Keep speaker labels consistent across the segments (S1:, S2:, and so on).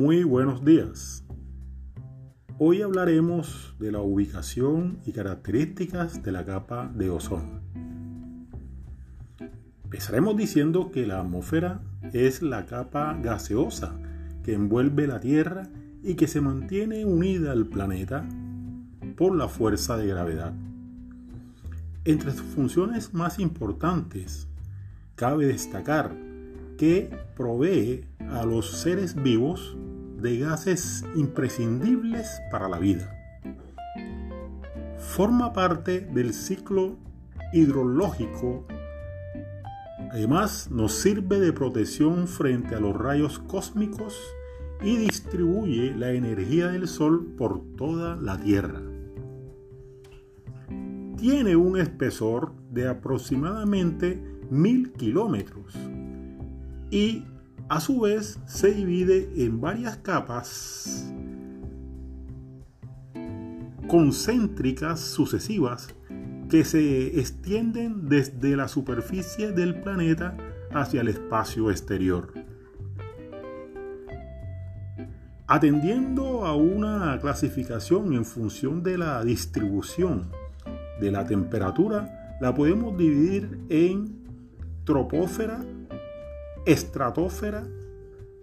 S1: Muy buenos días. Hoy hablaremos de la ubicación y características de la capa de ozono. Empezaremos diciendo que la atmósfera es la capa gaseosa que envuelve la Tierra y que se mantiene unida al planeta por la fuerza de gravedad. Entre sus funciones más importantes, cabe destacar que provee a los seres vivos de gases imprescindibles para la vida. Forma parte del ciclo hidrológico. Además, nos sirve de protección frente a los rayos cósmicos y distribuye la energía del Sol por toda la Tierra. Tiene un espesor de aproximadamente mil kilómetros y a su vez se divide en varias capas concéntricas sucesivas que se extienden desde la superficie del planeta hacia el espacio exterior. Atendiendo a una clasificación en función de la distribución de la temperatura, la podemos dividir en tropósfera, estratosfera,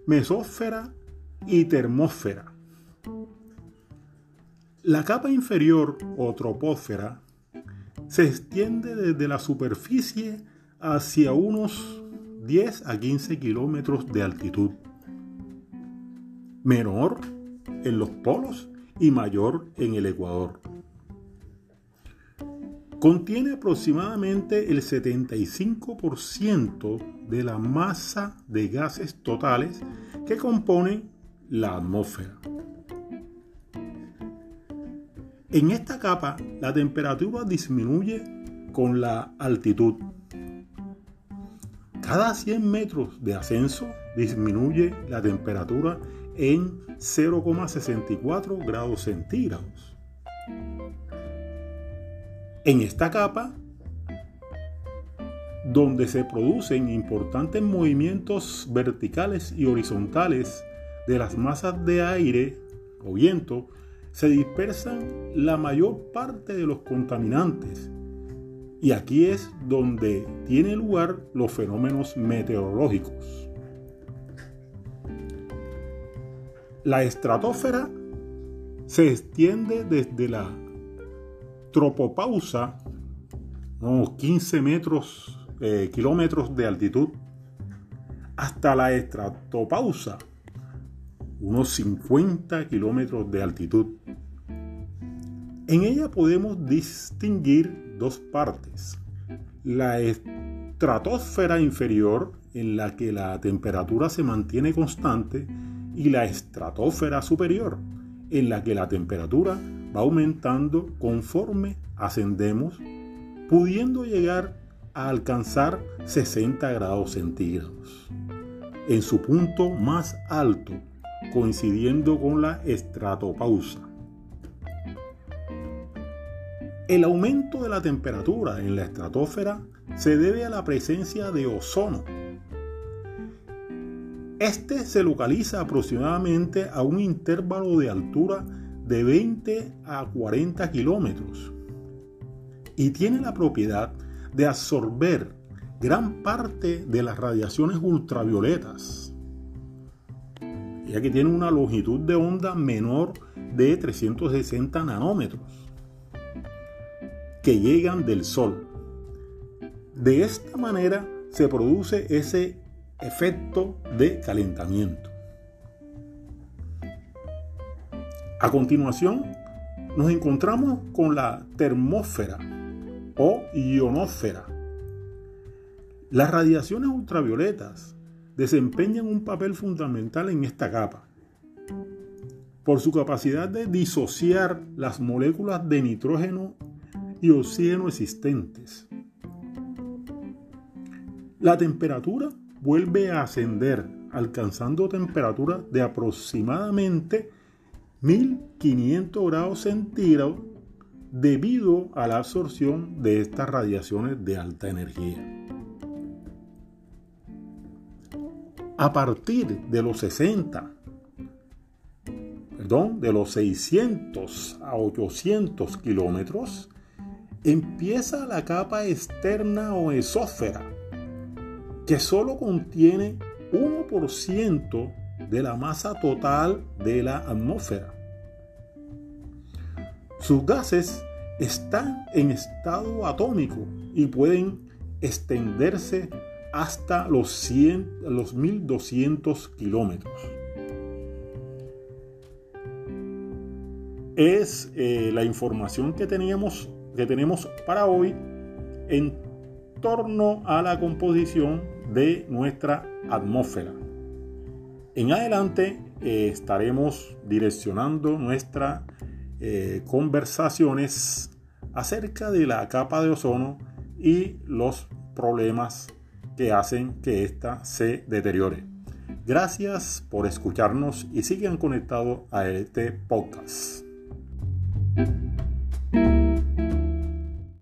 S1: mesósfera y termósfera. La capa inferior o tropósfera se extiende desde la superficie hacia unos 10 a 15 kilómetros de altitud. Menor en los polos y mayor en el ecuador. Contiene aproximadamente el 75% de la masa de gases totales que componen la atmósfera. En esta capa la temperatura disminuye con la altitud. Cada 100 metros de ascenso disminuye la temperatura en 0,64 grados centígrados. En esta capa, donde se producen importantes movimientos verticales y horizontales de las masas de aire o viento, se dispersan la mayor parte de los contaminantes. Y aquí es donde tienen lugar los fenómenos meteorológicos. La estratosfera se extiende desde la tropopausa, unos 15 metros, eh, kilómetros de altitud, hasta la estratopausa, unos 50 kilómetros de altitud. En ella podemos distinguir dos partes. La estratosfera inferior, en la que la temperatura se mantiene constante, y la estratosfera superior, en la que la temperatura va aumentando conforme ascendemos, pudiendo llegar a alcanzar 60 grados centígrados, en su punto más alto, coincidiendo con la estratopausa. El aumento de la temperatura en la estratosfera se debe a la presencia de ozono. Este se localiza aproximadamente a un intervalo de altura de 20 a 40 kilómetros y tiene la propiedad de absorber gran parte de las radiaciones ultravioletas, ya que tiene una longitud de onda menor de 360 nanómetros que llegan del Sol. De esta manera se produce ese efecto de calentamiento. A continuación, nos encontramos con la termósfera o ionosfera. Las radiaciones ultravioletas desempeñan un papel fundamental en esta capa por su capacidad de disociar las moléculas de nitrógeno y oxígeno existentes. La temperatura vuelve a ascender, alcanzando temperaturas de aproximadamente 1500 grados centígrados debido a la absorción de estas radiaciones de alta energía. A partir de los 60 perdón, de los 600 a 800 kilómetros, empieza la capa externa o esósfera, que solo contiene 1% de la masa total de la atmósfera. Sus gases están en estado atómico y pueden extenderse hasta los, 100, los 1200 kilómetros. Es eh, la información que, teníamos, que tenemos para hoy en torno a la composición de nuestra atmósfera. En adelante eh, estaremos direccionando nuestras eh, conversaciones acerca de la capa de ozono y los problemas que hacen que ésta se deteriore. Gracias por escucharnos y sigan conectados a este podcast.